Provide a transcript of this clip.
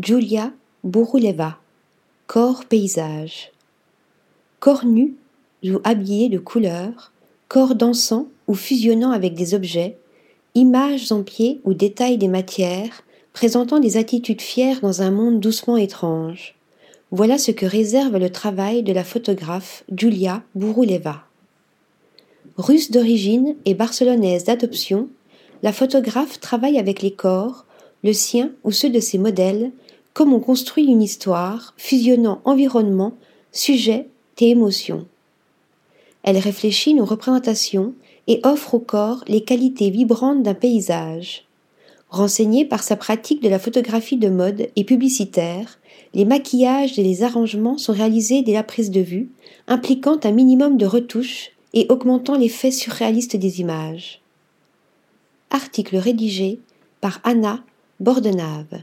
Julia Bouruleva. Corps paysage. Corps nu ou habillé de couleurs, corps dansant ou fusionnant avec des objets, images en pied ou détails des matières, présentant des attitudes fières dans un monde doucement étrange. Voilà ce que réserve le travail de la photographe Julia Bouruleva. Russe d'origine et barcelonaise d'adoption, la photographe travaille avec les corps, le sien ou ceux de ses modèles, comme on construit une histoire, fusionnant environnement, sujet et émotion. Elle réfléchit nos représentations et offre au corps les qualités vibrantes d'un paysage. Renseignée par sa pratique de la photographie de mode et publicitaire, les maquillages et les arrangements sont réalisés dès la prise de vue, impliquant un minimum de retouches et augmentant l'effet surréaliste des images. Article rédigé par Anna Bordenave.